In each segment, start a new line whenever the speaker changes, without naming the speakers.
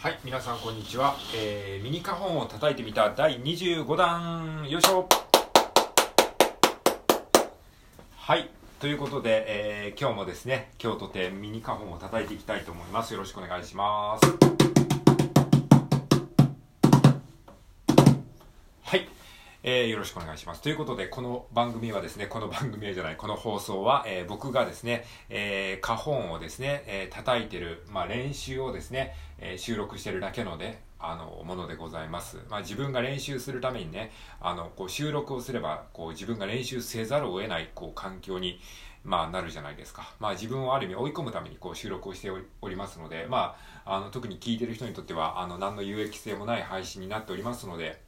はい、皆さんこんにちは。えー、ミニカホンを叩いてみた第25弾、よいしょはい、ということで、えー、今日もですね、今日とてミニカホンを叩いていきたいと思います。よろしくお願いします。はい。えー、よろしくお願いします。ということで、この番組はですね、この番組じゃない、この放送は、えー、僕がですね、えー、花本をですね、えー、叩いてる、まあ、練習をですね、えー、収録してるだけので、あの、ものでございます。まあ、自分が練習するためにね、あの、こう、収録をすれば、こう、自分が練習せざるを得ない、こう、環境に、まあ、なるじゃないですか。まあ、自分をある意味追い込むために、こう、収録をしておりますので、まあ、あの、特に聞いてる人にとっては、あの、何の有益性もない配信になっておりますので、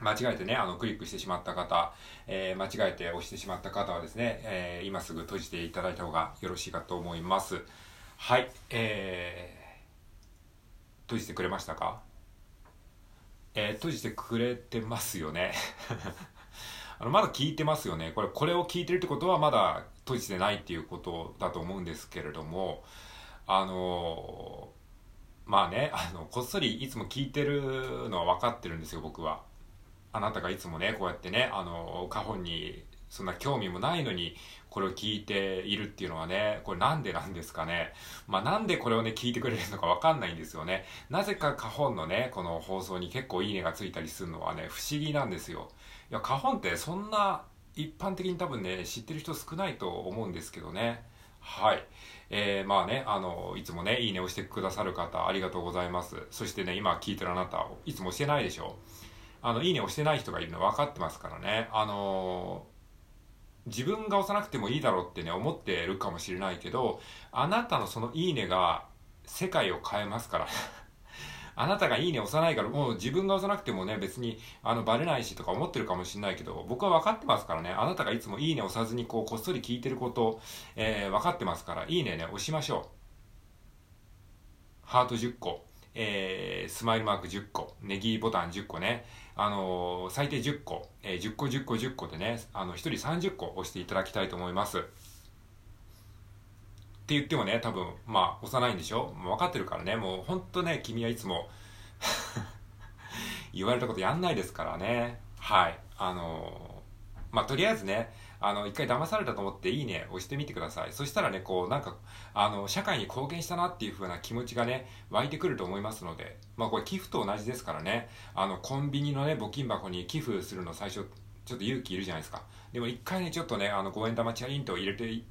間違えてね、あの、クリックしてしまった方、えー、間違えて押してしまった方はですね、えー、今すぐ閉じていただいた方がよろしいかと思います。はい、えー、閉じてくれましたか？えー、閉じてくれてますよね。あの、まだ聞いてますよね。これ、これを聞いてるってことはまだ閉じてないっていうことだと思うんですけれども、あのまあね、あの、こっそりいつも聞いてるのは分かってるんですよ、僕は。あなたがいつもね、こうやってね、あの、カホンにそんな興味もないのに、これを聞いているっていうのはね、これなんでなんですかね。まあなんでこれをね、聞いてくれるのかわかんないんですよね。なぜかカホンのね、この放送に結構いいねがついたりするのはね、不思議なんですよ。いや、カホンってそんな一般的に多分ね、知ってる人少ないと思うんですけどね。はい。えー、まあね、あの、いつもね、いいねをしてくださる方、ありがとうございます。そしてね、今聞いてるあなた、いつもしてないでしょあの、いいね押してない人がいるの分かってますからね。あのー、自分が押さなくてもいいだろうってね、思ってるかもしれないけど、あなたのそのいいねが世界を変えますから。あなたがいいね押さないから、もう自分が押さなくてもね、別に、あの、バレないしとか思ってるかもしれないけど、僕は分かってますからね、あなたがいつもいいね押さずに、こう、こっそり聞いてること、えー、分かってますから、いいねね、押しましょう。ハート10個。えー、スマイルマーク10個、ネギボタン10個ね、あのー、最低10個、えー、10個10個10個でね、あの、1人30個押していただきたいと思います。って言ってもね、多分、まあ、押さないんでしょ？もう分かってるからね、もうほんとね、君はいつも 言われたことやんないですからね。はい。あのー、まあ、とりあえずね、あの、一回騙されたと思っていいね、押してみてください。そしたらね、こう、なんか、あの、社会に貢献したなっていう風な気持ちがね、湧いてくると思いますので、まあこれ寄付と同じですからね、あの、コンビニのね、募金箱に寄付するの最初、ちょっと勇気いるじゃないですか。でも一回ね、ちょっとね、あの、5円玉チャリンと入れて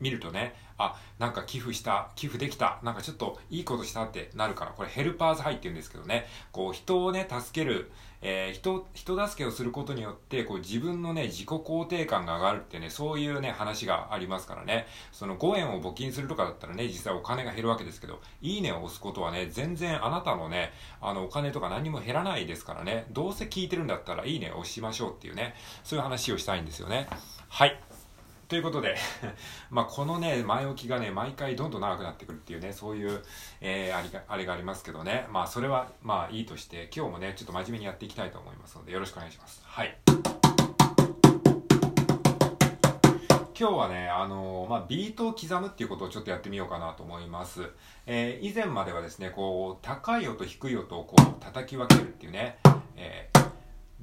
みるとね、あ、なんか寄付した、寄付できた、なんかちょっといいことしたってなるから、これヘルパーズハイって言うんですけどね、こう人をね、助ける、えー、人、人助けをすることによって、こう自分のね、自己肯定感が上がるってね、そういうね、話がありますからね、その5円を募金するとかだったらね、実際お金が減るわけですけど、いいねを押すことはね、全然あなたのね、あの、お金とか何も減らないですからね、どうせ聞いてるんだったらいいねを押しましょうっていうね、そういう話をしたいんですよね。はい。ということで まあこのね、前置きがね、毎回どんどん長くなってくるっていうね、そういう、えー、あり、あれがありますけどね。まあそれは、まあいいとして、今日もね、ちょっと真面目にやっていきたいと思いますので、よろしくお願いします。はい。今日はね、あのー、まあ、ビートを刻むっていうことをちょっとやってみようかなと思います。えー、以前まではですね、こう、高い音、低い音をこう、叩き分けるっていうね、えー、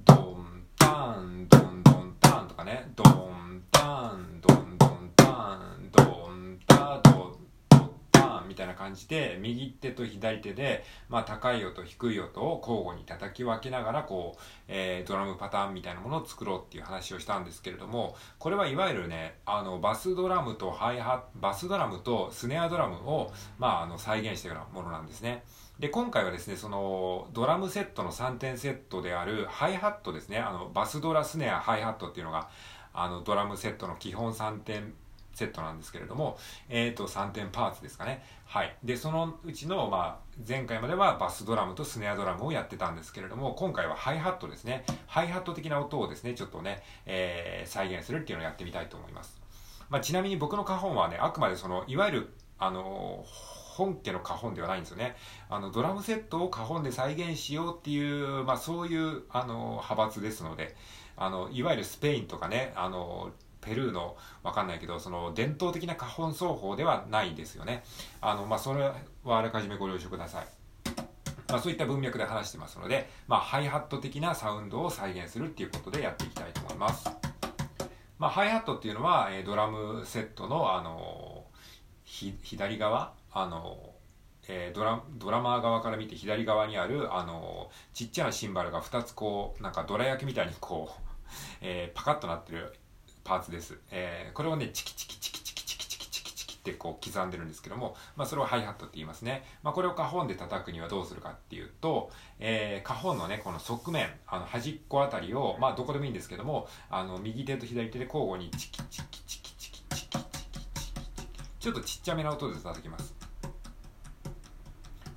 ドン、タン、ドン、ドン、タンとかね、ドン、タン、ドン、ドン、タン、ドン、タ、ド、ド、タンみたいな感じで、右手と左手で、まあ、高い音、低い音を交互に叩き分けながら、こう、えー、ドラムパターンみたいなものを作ろうっていう話をしたんですけれども、これはいわゆるね、あの、バスドラムとハイハバスドラムとスネアドラムを、まあ、あの、再現したようなものなんですね。で、今回はですね、その、ドラムセットの3点セットであるハイハットですね、あの、バスドラ、スネア、ハイハットっていうのが、あの、ドラムセットの基本3点セットなんですけれども、えっ、ー、と、3点パーツですかね。はい。で、そのうちの、まあ、前回まではバスドラムとスネアドラムをやってたんですけれども、今回はハイハットですね。ハイハット的な音をですね、ちょっとね、えー、再現するっていうのをやってみたいと思います。まあ、ちなみに僕の花本はね、あくまでその、いわゆる、あの本家の花本ではないんですよね。あの、ドラムセットを花本で再現しようっていう、まあそういう、あの、派閥ですので、あの、いわゆるスペインとかね、あの、ペルーの、わかんないけど、その伝統的な花本奏法ではないんですよね。あの、まあ、それはあらかじめご了承ください。まあ、そういった文脈で話してますので、まあ、ハイハット的なサウンドを再現するっていうことでやっていきたいと思います。まあ、ハイハットっていうのは、え、ドラムセットの、あの、左側、あのえー、ドラドラマー側から見て左側にある、あの、ちっちゃなシンバルが2つこうなんかどら焼きみたいにこう、えー、パカッとなってるパーツです、えー、これをねチキチキチキチキチキチキチキチキってこう刻んでるんですけども、まあ、それをハイハットって言いますね、まあ、これをカホンで叩くにはどうするかっていうと、えー、カホンのねこの側面あの端っこあたりをまあどこでもいいんですけどもあの右手と左手で交互にチキチキチキチキチキチキチキちょっとちっちゃめな音で叩きます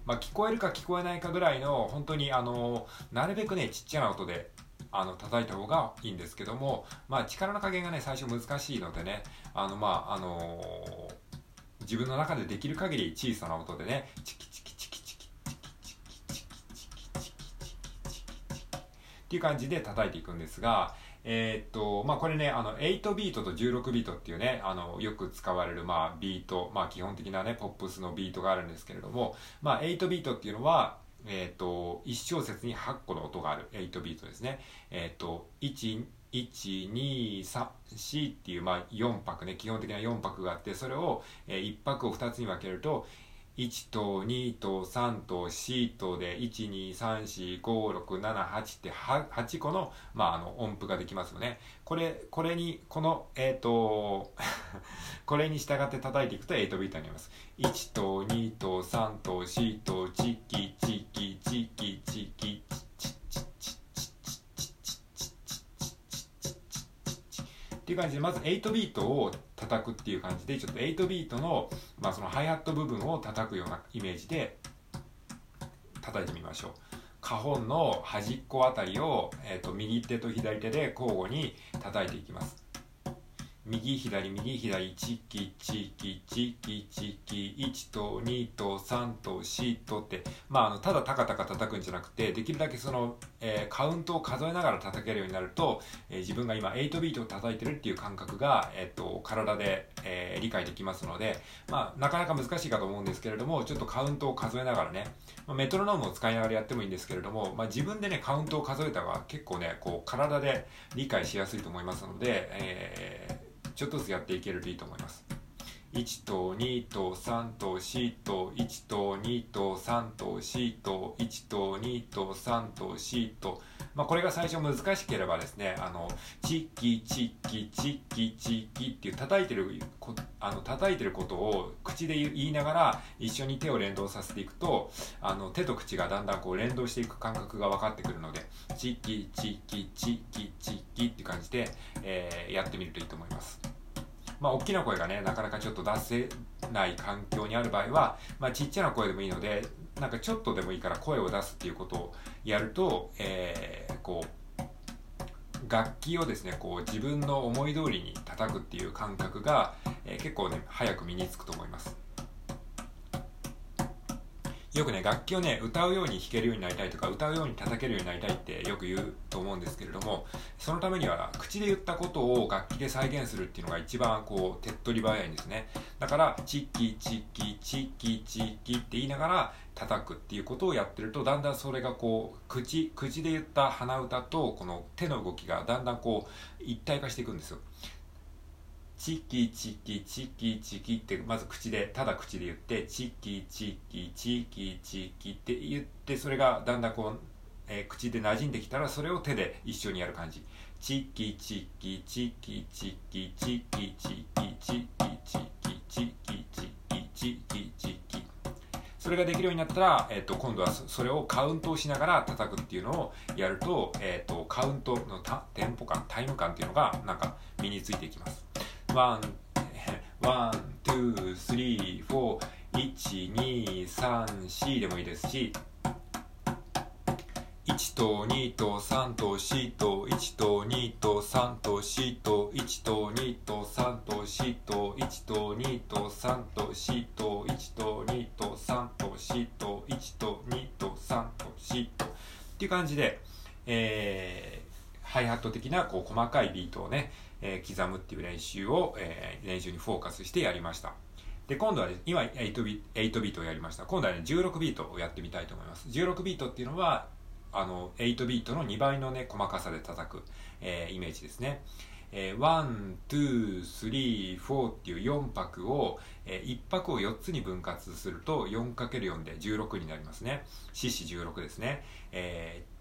まあ、聞こえるか聞こえないかぐらいの本当にあのなるべくねちっちゃな音であの叩いた方がいいんですけども、まあ、力の加減がね最初難しいのでねあのまああのー、自分の中でできる限り小さな音でねチキチキチキチキチキチキチキチキチキチキチキっていう感じで叩いていくんですがえー、っと、まあ、これね、あの、8ビートと16ビートっていうね、あの、よく使われる、まあ、ビート、まあ、基本的なね、ポップスのビートがあるんですけれども、まあ、8ビートっていうのは、えっ、と、1小節に8個の音がある8ビートですね。えっ、と、1、1、2、3、4っていう、まあ、4拍ね、基本的な4拍があって、それを、えー、1拍を2つに分けると、1と2と3と4とで1234567って 8, 8個の,、まああの音符ができますよね。これこれにこのえっ、ー、と これに従って叩いていくと8ビートになります。1と2と3と4とチキチキチキチキチっていう感じでまず8ビートを叩くっていう感じでちょっと8ビートの,、まあそのハイハット部分を叩くようなイメージで叩いてみましょう。花本の端っこあたりを、えーと右手と左手で交互に叩いていきます。右左右左チキチキチキチキ1と2と3と4とってまああのただタカタカ叩くんじゃなくてできるだけその、えー、カウントを数えながら叩けるようになると、えー、自分が今8ビートを叩いてるっていう感覚が、えーと、体で、えー、理解できますのでまあなかなか難しいかと思うんですけれどもちょっとカウントを数えながらね、まあ、メトロノームを使いながらやってもいいんですけれども、まあ、自分でねカウントを数えた方が結構ねこう体で理解しやすいと思いますので、えーちょっとずつやっていけるといいと思います。1と2と3と4と1と2と3と4と1と2と3と4とまあ、これが最初難しければですねあのチッキチッキチッキチッキっていう叩いてるあの叩いてることを口で言いながら一緒に手を連動させていくとあの手と口がだんだんこう連動していく感覚が分かってくるのでチッキチッキチッキチッキっていう感じで、えー、やってみるといいと思います。まあ、大きな声がね、なかなかちょっと出せない環境にある場合は、まあ、ちっちゃな声でもいいので、なんかちょっとでもいいから声を出すっていうことをやると、えー、こう、楽器をですね、こう自分の思い通りに叩くっていう感覚が、えー、結構ね、早く身につくと思います。よくね楽器をね歌うように弾けるようになりたいとか歌うように叩けるようになりたいってよく言うと思うんですけれどもそのためには口で言ったことを楽器で再現するっていうのが一番こう手っ取り早いんですね。だからチッキチッキチッキチッキって言いながら叩くっていうことをやってるとだんだんそれがこう口口で言った鼻歌とこの手の動きがだんだんこう一体化していくんですよ。チキチキチキチキってまず口でただ口で言ってチキチキチキチキって言ってそれがだんだんこう、えー、口で馴染んできたらそれを手で一緒にやる感じ。チキチキチキチキチキチキチキチキチキチキチキチキ。それができるようになったら、えー、と今度はそれをカウントをしながら叩くっていうのをやると,、えー、とカウントのテンポ感タイム感っていうのがなんか身についていきます。 one、one、two、three、foー、1、2、3、4でもいいですし、1と2と3と4と1と2と3と4と1と2と3と4と1と2と3と4と1と2と3と4と1と2と3と4とっていう感じで、え、ハイハット的なこう細かいビートをねえー、刻むっていう練習を、えー、練習にフォーカスしてやりました。で、今度は、ね、今8ビ ,8 ビートをやりました。今度はね、16ビートをやってみたいと思います。16ビートっていうのは、あの、8ビートの2倍のね、細かさで叩く、えー、イメージですね。えー、1、2、3、4っていう4拍を、えー、1拍を4つに分割すると 4×4 で16になりますね。四四16ですね。えー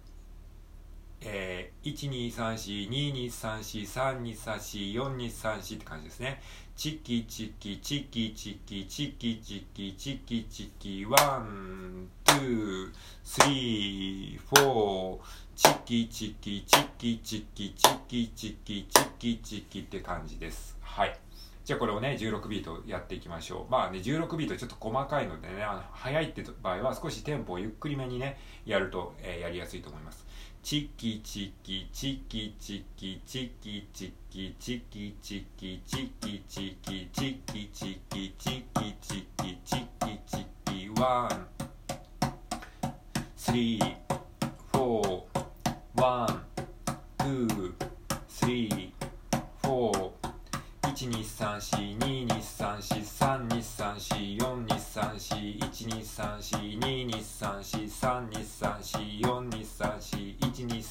えー、12342234342344234って感じですね。チキチキチキチキチキチキチキチキ one、two、three、four、チキチキチキチキチキチキチキチキって感じです。はい。じゃあこれをね、16ビートやっていきましょう。まあね、16ビートちょっと細かいのでね、あの速いって場合は少しテンポをゆっくりめにね、やると、えー、やりやすいと思います。チキチキチキチキチキチキチキチキチキチキチキチキチキチキチキチキ oneスリーフォーワンツースリーフォー一二三四二二三四三二三四四二三四一二三四二二三四三二三四四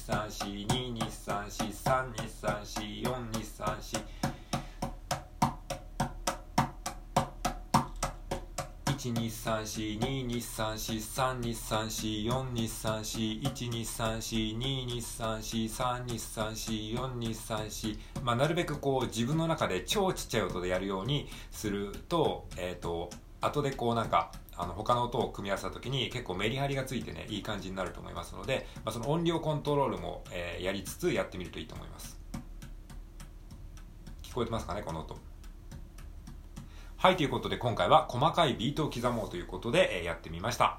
12342344234一二三四二二三四三二三四四二三四一二三四二二三四三二三四四二三四まあなるべくこう自分の中で超ちっちゃい音でやるようにするとえっ、ー、と後でこうなんかあの他の音を組み合わせた時に結構メリハリがついてねいい感じになると思いますので、まあ、その音量コントロールも、えー、やりつつやってみるといいと思います。聞こえてますかねこの音。はいということで今回は細かいビートを刻もうということで、えー、やってみました。